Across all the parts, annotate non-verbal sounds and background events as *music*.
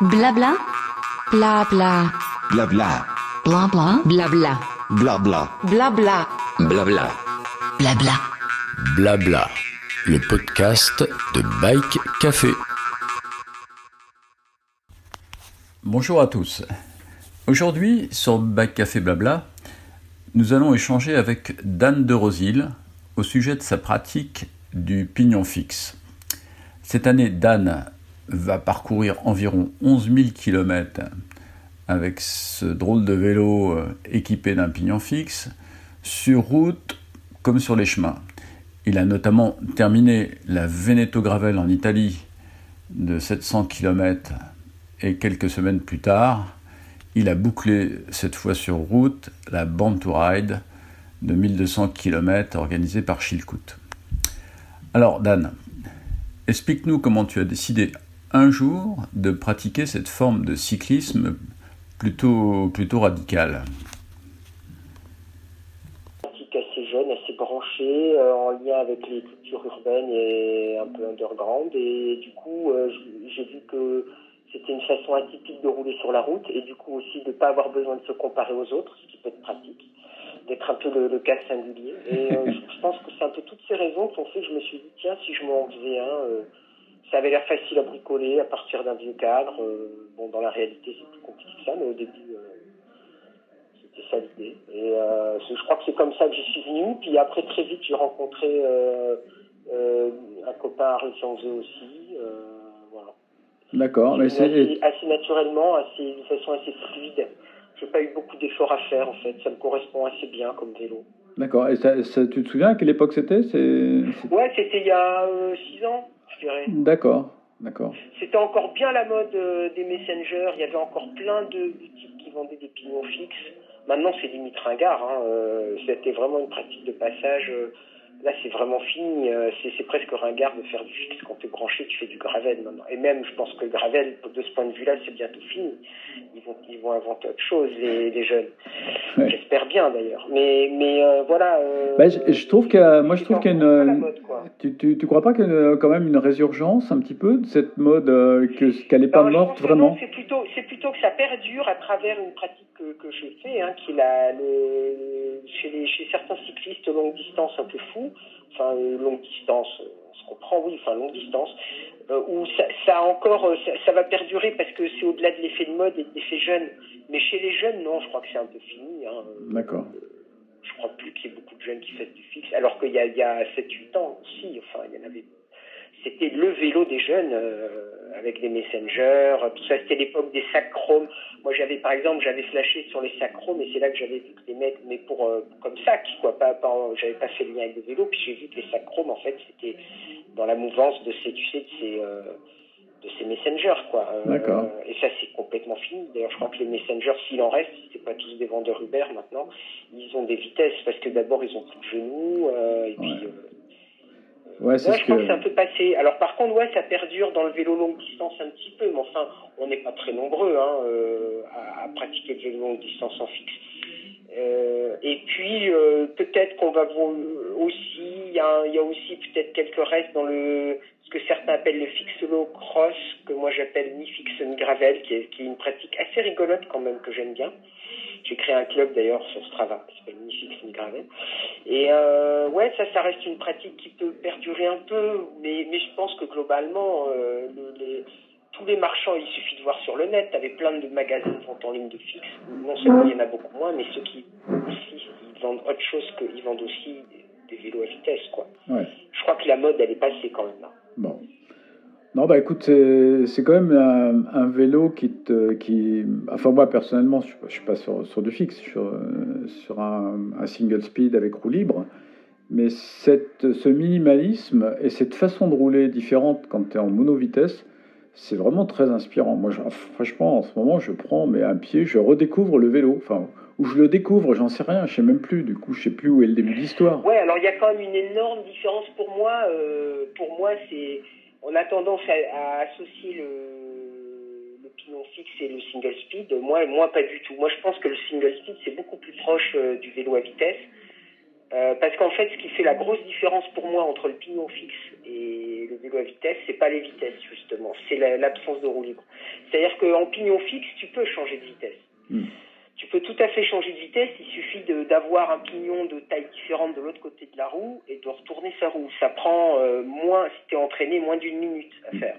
Blabla. Blabla. Blabla. Blabla. Blabla. Blabla. Blabla. Blabla. Blabla. Blabla. Le podcast de Bike Café. Bonjour à tous. Aujourd'hui, sur Bike Café Blabla, nous allons échanger avec Dan de Rosil au sujet de sa pratique du pignon fixe. Cette année, Dan va parcourir environ 11 000 km avec ce drôle de vélo euh, équipé d'un pignon fixe, sur route comme sur les chemins. Il a notamment terminé la Veneto Gravel en Italie de 700 km et quelques semaines plus tard, il a bouclé cette fois sur route la Band to Ride de 1200 km organisée par Chilcoot. Alors Dan, explique-nous comment tu as décidé un jour de pratiquer cette forme de cyclisme plutôt, plutôt radicale. Pratique assez jeune, assez branchée, euh, en lien avec les cultures urbaines et un peu underground. Et du coup, euh, j'ai vu que c'était une façon atypique de rouler sur la route et du coup aussi de ne pas avoir besoin de se comparer aux autres, ce qui peut être pratique, d'être un peu le, le cas singulier. Et euh, *laughs* je, je pense que c'est un peu toutes ces raisons qui ont fait que je me suis dit, tiens, si je m'en faisais un, euh, ça avait l'air facile à bricoler à partir d'un vieux cadre. Euh, bon, dans la réalité, c'est plus compliqué que ça, mais au début, euh, c'était ça l'idée. Et euh, je crois que c'est comme ça que j'y suis venu. Puis après, très vite, j'ai rencontré un copain en faisait aussi. voilà. D'accord, mais C'est assez, assez naturellement, assez, de façon assez fluide. J'ai pas eu beaucoup d'efforts à faire en fait. Ça me correspond assez bien comme vélo. d'accord. Et ça, ça- tu te souviens à quelle époque c'était? Ouais, c'était il y a 6 ans, je dirais. d'accord, d'accord. C'était encore bien la mode euh, des messengers. Il y avait encore plein de boutiques qui vendaient des pignons fixes. Maintenant, c'est limite ringard. Hein. Euh, C'était vraiment une pratique de passage. Euh, Là, c'est vraiment fini. Euh, C'est presque ringard de faire du fixe. Quand tu es branché, tu fais du gravel maintenant. Et même, je pense que le gravel, de ce point de vue-là, c'est bientôt fini. Ils vont, ils vont inventer autre chose, les, les jeunes. Ouais. J'espère bien, d'ailleurs. Mais, mais euh, voilà. euh, Bah, je, je trouve a, moi je trouve quoi. tu, tu, tu crois pas qu'il y a quand même une résurgence un petit peu de cette mode euh, que qu'elle n'est pas Non, morte que vraiment? C'est plutôt, plutôt que ça perdure à travers une pratique que, que je fais, hein, qui la, le, chez, les, chez certains cyclistes longue distance un peu fous, enfin euh, longue distance, euh, on se comprend, oui, enfin longue distance, euh, où ça, ça encore, ça, ça va perdurer parce que c'est au-delà de l'effet de mode et de l'effet jeune. Mais chez les jeunes, non, je crois que c'est un peu fini. Hein. D'accord. Je crois plus qu'il y ait beaucoup de jeunes qui fassent du fixe, alors qu'il y a, il y a 7-8 ans aussi, enfin il y en avait c'était le vélo des jeunes euh, avec des messengers, tout ça. C'était l'époque des sacs chromes. Moi, j'avais par exemple, j'avais flashé sur les sacs chromes et c'est là que j'avais vu que les mecs, mais pour euh, comme sac, quoi, pas, pas j'avais pas fait le lien avec le vélo. Puis j'ai vu que les sacs chromes, en fait, c'était dans la mouvance de ces, tu sais, de ces euh, de ces messengers, quoi. Euh, D'accord. Et ça, c'est complètement fini. D'ailleurs, je crois que les messengers, s'il en reste, c'est pas tous des vendeurs Uber maintenant. Ils ont des vitesses parce que d'abord, ils ont plus de genoux euh, et puis. Ouais. euh, Ouais, c'est je crois que- que c'est un peu passé. Alors par contre, ouais, ça perdure dans le vélo longue distance un petit peu, mais enfin, on n'est pas très nombreux hein, euh, à, à pratiquer le vélo longue distance en fixe. Euh, et puis euh, peut-être qu'on va voir aussi, il y, a, y a aussi peut-être quelques restes dans le ce que certains appellent le fixolo cross, que moi j'appelle ni fixe ni gravel, qui est, qui est une pratique assez rigolote quand même que j'aime bien. J'ai créé un club d'ailleurs sur Strava, qui s'appelle ni fixe ni gravel. Et euh, ouais, ça, ça reste une pratique qui peut perdurer un peu, mais, mais je pense que globalement, euh, le- les, tous les marchands, il suffit de voir sur le net, t'avais plein de magasins de vente en ligne de fixe. Non seulement il y en a beaucoup moins, mais ceux qui aussi, ils vendent autre chose que, ils vendent aussi des, des vélos à vitesse, quoi. Ouais. Je crois que la mode, elle est passée quand même là. Bon. Non, bah écoute, c'est quand même un, vélo qui te. Qui... Enfin, moi personnellement, je ne suis pas sur, sur du fixe, sur, sur un, un single speed avec roue libre. Mais cette, ce minimalisme et cette façon de rouler différente quand tu es en monovitesse, c'est vraiment très inspirant. Moi, je- franchement, en ce moment, je prends mais un pied, je redécouvre le vélo. Enfin, où je le découvre, j'en sais rien, je sais même plus. Du coup, je sais plus où est le début de l'histoire. Ouais, alors il y a quand même une énorme différence pour moi. euh, pour moi, c'est on a tendance à, à associer le, le pignon fixe et le single speed. Moi, moi pas du tout. Moi, je pense que le single speed c'est beaucoup plus proche euh, du vélo à vitesse. Euh, parce qu'en fait, ce qui fait la grosse différence pour moi entre le pignon fixe et les, vélos à vitesse, c'est pas les vitesses justement, c'est l'absence de roue libre. C'est-à-dire qu'en pignon fixe, tu peux changer de vitesse. Hmm. Tu peux tout à fait changer de vitesse, il suffit d'avoir un pignon de taille différente de l'autre côté de la roue et de retourner sa roue. Ça prend euh, moins, si tu es entraîné, moins d'une minute à faire.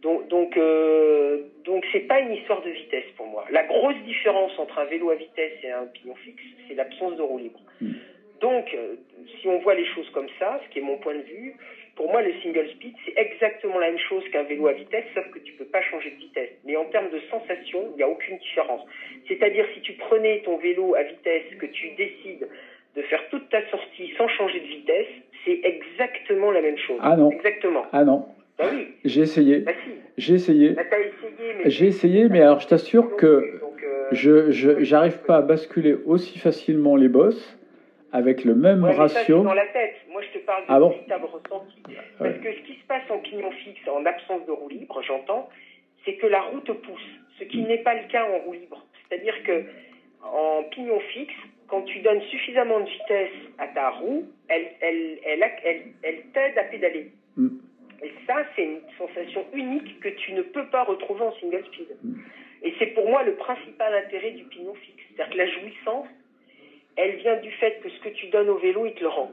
Donc, donc, euh, donc c'est pas une histoire de vitesse pour moi. La grosse différence entre un vélo à vitesse et un pignon fixe, c'est l'absence de roue libre. Hmm. Donc, euh, si on voit les choses comme ça, ce qui est mon point de vue, pour moi, le single speed, c'est exactement la même chose qu'un vélo à vitesse, sauf que tu peux pas changer de vitesse. Mais en termes de sensation, il n'y a aucune différence. C'est-à-dire, si tu prenais ton vélo à vitesse, que tu décides de faire toute ta sortie sans changer de vitesse, c'est exactement la même chose. Ah non. Exactement. Ah non. Bah oui. J'ai essayé. Bah J'ai essayé. Bah, essayé mais J'ai essayé, mais alors je t'assure que euh, je j'arrive pas à basculer aussi facilement les bosses avec le même ouais, ratio. Ça, dans la tête. Moi, je te parle de ah bon véritable ressenti. Parce que ce qui se passe en pignon fixe, en absence de roue libre, j'entends, c'est que la roue te pousse, ce qui n'est pas le cas en roue libre. C'est-à-dire que en pignon fixe, quand tu donnes suffisamment de vitesse à ta roue, elle, elle, elle, elle, elle t'aide à pédaler. Mm. Et ça, c'est une sensation unique que tu ne peux pas retrouver en single speed. Mm. Et c'est pour moi le principal intérêt du pignon fixe. C'est-à-dire que la jouissance, elle vient du fait que ce que tu donnes au vélo, il te le rend.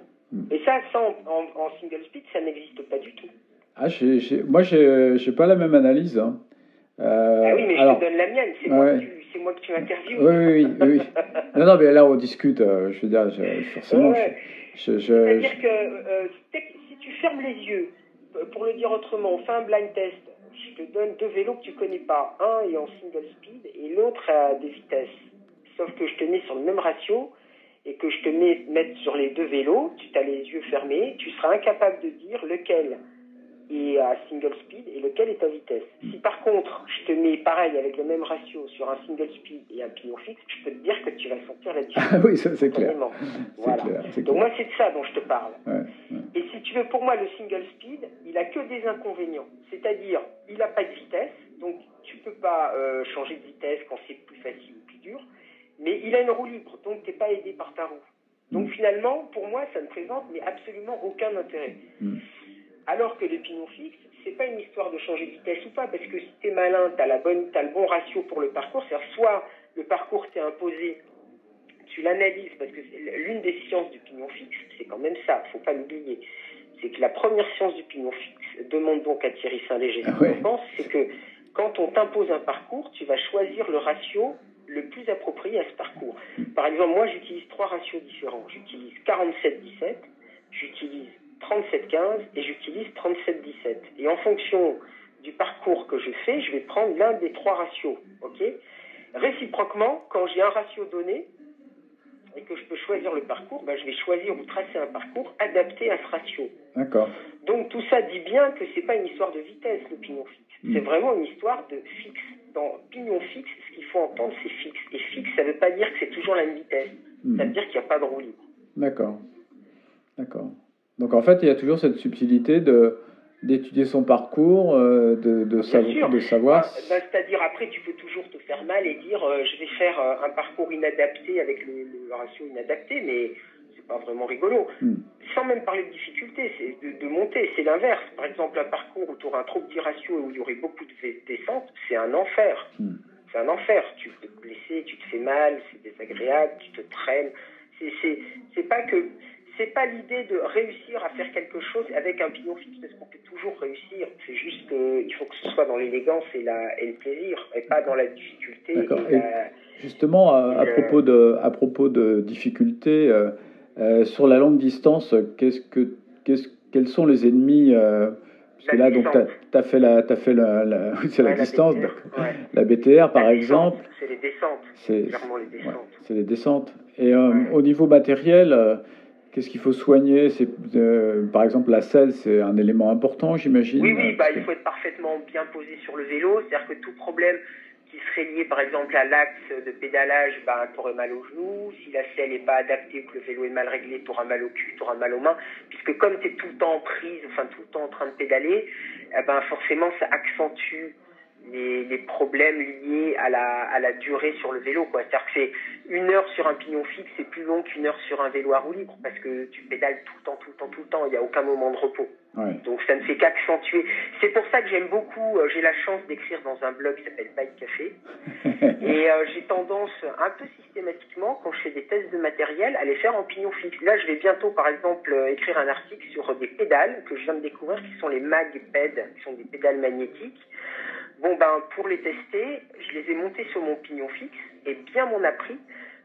Et ça, ça en, single speed, ça n'existe pas du tout. Ah, j'ai, moi, j'ai pas la même analyse. Hein. Euh, ah oui, mais je te donne la mienne, c'est moi, moi, que tu interviews. Oui, oui, oui. *laughs* non, non, mais là, on discute, euh, je veux dire, forcément. C'est-à-dire que euh, si tu fermes les yeux, pour le dire autrement, on fait un blind test, je te donne deux vélos que tu connais pas. Un est en single speed et l'autre a des vitesses. Sauf que je te mets sur le même ratio et que je te mets mettre sur les deux vélos, tu as les yeux fermés, tu seras incapable de dire lequel est à single speed et lequel est à vitesse. Si par contre je te mets pareil avec le même ratio sur un single speed et un pignon fixe, je peux te dire que tu vas sentir la différence. Ah oui, ça c'est clair. Voilà. Donc moi c'est de ça dont je te parle. Et si tu veux, pour moi le single speed, il a que des inconvénients. C'est-à-dire, il n'a pas de vitesse, donc tu peux pas euh, changer de vitesse quand c'est plus facile ou plus dur. Mais il a une roue libre, donc tu n'es pas aidé par ta roue. Donc mm. finalement, pour moi, ça ne présente mais absolument aucun intérêt. Mm. Alors que le pignon fixe, c'est pas une histoire de changer de vitesse ou pas, parce que si tu es malin, tu as, as, le bon ratio pour le parcours, c'est-à-dire soit le parcours t'est imposé, tu l'analyses, parce que l'une des sciences du pignon fixe, c'est quand même ça, faut pas l'oublier. C'est que la première science du pignon fixe demande donc à Thierry Saint-Léger ah pense, c'est que quand on t'impose un parcours, tu vas choisir le ratio le plus approprié à ce parcours. Par exemple, moi, j'utilise trois ratios différents. J'utilise 47-17, j'utilise 37-15 et j'utilise 37-17. Et en fonction du parcours que je fais, je vais prendre l'un des trois ratios. ok? Réciproquement, quand j'ai un ratio donné et que je peux choisir le parcours, ben, je vais choisir ou tracer un parcours adapté à ce ratio. D'accord. Donc tout ça dit bien que c'est pas une histoire de vitesse, le pignon fixe. Hmm. C'est vraiment une histoire de fixe. Dans pignon fixe, ce faut entendre, c'est fixe. Et fixe, ça ne veut pas dire que c'est toujours la même vitesse. Hmm. Ça veut dire qu'il n'y a pas de roue libre. D'accord. D'accord. Donc en fait, il y a toujours cette subtilité de d'étudier son parcours, euh, de, de, de savoir. Bah, bah, c'est-à-dire après, tu peux toujours te faire mal et dire euh, je vais faire euh, un parcours inadapté avec le, le ratio inadapté, mais pas vraiment rigolo. Hmm. Sans même parler de difficulté, c'est de, monter, c'est l'inverse. Par exemple, un parcours où tu auras un trop petit ratio et où il y aurait beaucoup de descentes, c'est un enfer. Hmm. C'est un enfer. Tu peux te blesser, tu te fais mal, c'est désagréable, tu te traînes. C'est pas que c'est pas l'idée de réussir à faire quelque chose avec un pignon fixe parce qu'on peut toujours réussir. C'est juste qu'il faut que ce soit dans l'élégance et, et le plaisir et pas dans la difficulté. justement, à, propos de, à propos de difficulté, euh, euh, sur la longue distance, qu'est-ce que, qu'est-ce, quels sont les ennemis euh, Parce que là, donc, tu as, fait la, as fait la, la, *laughs* c'est la, distance, la BTR par exemple. C'est les descentes. C'est clairement les les descentes. Et euh, au niveau matériel, qu'est-ce qu'il faut soigner? C'est par exemple la selle, c'est un élément important, j'imagine. Oui, oui, bah, il faut être parfaitement bien posé sur le vélo, c'est-à-dire que tout problème qui serait lié par exemple à l'axe de pédalage, ben, tu aurais mal aux genoux. Si la selle n'est pas adaptée ou que le vélo est mal réglé, tu auras mal au cul, tu auras mal aux mains. Puisque comme tu es tout le temps en prise, enfin tout le temps en train de pédaler, eh ben, forcément ça accentue les, les, problèmes liés à la, à la durée sur le vélo. C'est-à-dire que c'est une heure sur un pignon fixe, c'est plus long qu'une heure sur un vélo à roue libre parce que tu pédales tout le temps, tout le temps, tout le temps. Il n'y a aucun moment de repos. Donc ça ne fait qu'accentuer. C'est pour ça que j'aime beaucoup, euh, j'ai la chance d'écrire dans un blog qui s'appelle Bike Café. *laughs* et euh, j'ai tendance un peu systématiquement, quand je fais des tests de matériel, à les faire en pignon fixe. Là, je vais bientôt, par exemple, euh, écrire un article sur des pédales que je viens de découvrir, qui sont les MagPed, qui sont des pédales magnétiques. Bon, ben, pour les tester, je les ai montées sur mon pignon fixe et bien m'en a pris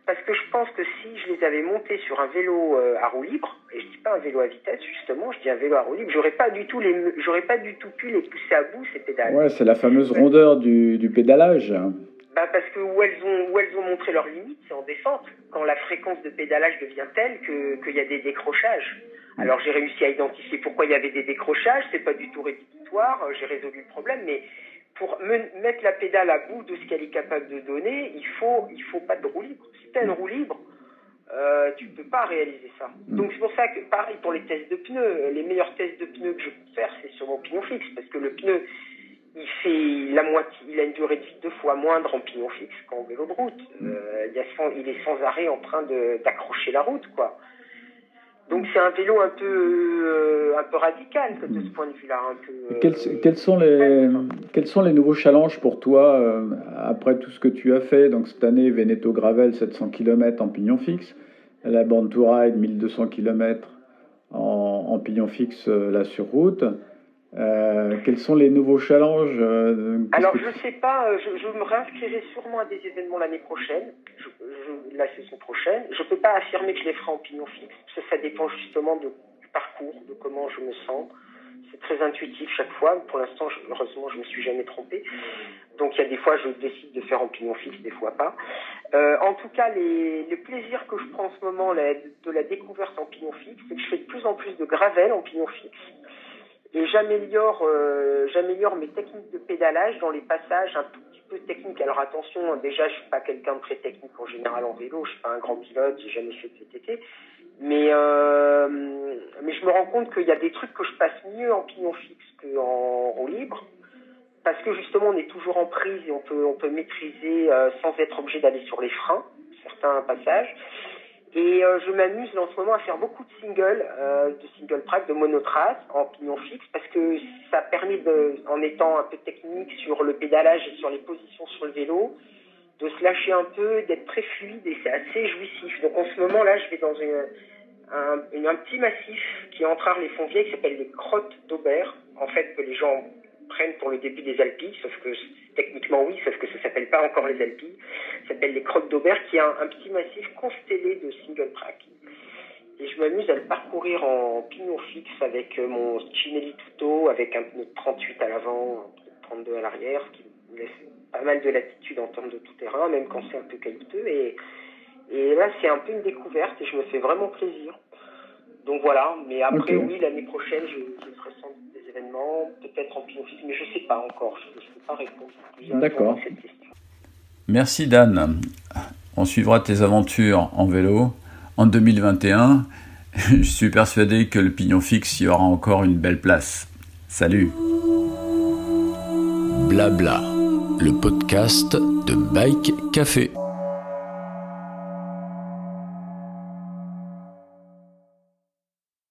parce que je pense que si je les avais montés sur un vélo à roue libre, et je dis pas un vélo à vitesse justement, je dis un vélo à roue libre, j'aurais pas du tout les, j'aurais pas du tout pu les pousser à bout ces pédales. Ouais, c'est la fameuse rondeur du, du pédalage. Bah parce que où elles ont où elles ont montré leurs limites, c'est en descente, quand la fréquence de pédalage devient telle que qu'il y a des décrochages. Alors j'ai réussi à identifier pourquoi il y avait des décrochages, c'est pas du tout rédhibitoire, j'ai résolu le problème, mais pour mettre la pédale à bout de ce qu'elle est capable de donner, il faut, il faut pas de roue libre. Si tu as une roue libre, euh, tu peux pas réaliser ça. Mm. Donc c'est pour ça que pareil pour les tests de pneus, les meilleurs tests de pneus que je peux faire, c'est sur mon pignon fixe, parce que le pneu, il fait la moitié, il a une durée de vie deux fois moindre en pignon fixe qu'en vélo de route. Euh, il, y il est sans arrêt en train d'accrocher la route, quoi. Donc c'est un vélo un peu, euh, un peu radical de ce point de vue-là. Euh, quels, sont les, quels sont les nouveaux challenges pour toi euh, après tout ce que tu as fait? Donc cette année, Veneto Gravel 700 km en pignon fixe, la Born to Ride 1200 km en, en pignon fixe là sur route. Euh, quels sont les nouveaux challenges euh, Alors, je ne sais pas, euh, je, je, me réinscrirai sûrement à des événements l'année prochaine, je, la saison prochaine. Je ne peux pas affirmer que je les ferai en pignon fixe, ça, ça dépend justement de, du parcours, de comment je me sens. C'est très intuitif chaque fois. Pour l'instant, heureusement, je ne me suis jamais trompé. Donc, il y a des fois, je décide de faire en pignon fixe, des fois pas. Euh, en tout cas, les, les plaisirs que je prends en ce moment la, de la découverte en pignon fixe, c'est que je fais de plus en plus de gravel en pignon fixe et j'améliore euh, j'améliore mes techniques de pédalage dans les passages un tout petit peu techniques. Alors attention, déjà je suis pas quelqu'un de très technique en général en vélo, je suis pas un grand pilote, j'ai jamais fait de VTT, mais euh, mais je me rends compte qu'il y a des trucs que je passe mieux en pignon fixe qu'en roue libre parce que justement on est toujours en prise et on peut on peut maîtriser euh, sans être obligé d'aller sur les freins certains passages. Et euh, je m'amuse en ce moment à faire beaucoup de singles, euh, de single track, de monotrace en pignon fixe, parce que ça permet, de, en étant un peu technique sur le pédalage et sur les positions sur le vélo, de se lâcher un peu, d'être très fluide et c'est assez jouissif. Donc en ce moment là, je vais dans un, petit massif qui est entre Arles-les-Fontvieilles qui s'appelle les Crottes d'Aubert. En fait, que les gens prennent pour le début des Alpilles, sauf que techniquement oui, sauf que ça s'appelle pas encore les Alpilles. Ça s'appelle les Crottes d'Aubert, qui est un, petit massif constellé de single track. Et je m'amuse à le parcourir en pignon fixe avec euh, mon Cinelli Tuto, avec un pneu de 38 à l'avant, un pneu de 32 à l'arrière, ce qui me laisse pas mal de latitude en termes de tout terrain, même quand c'est un peu caillouteux. Et, et là, c'est un peu une découverte et je me fais vraiment plaisir. Donc voilà, mais après, oui, l'année prochaine, je, je ferai sans doute des événements, peut-être en pignon fixe, mais je ne sais pas encore, je ne peux pas répondre D'accord. à cette question. Merci Dan. On suivra tes aventures en vélo en 2021. *laughs* Je suis persuadé que le pignon fixe y aura encore une belle place. Salut. Blabla, le podcast de Bike Café.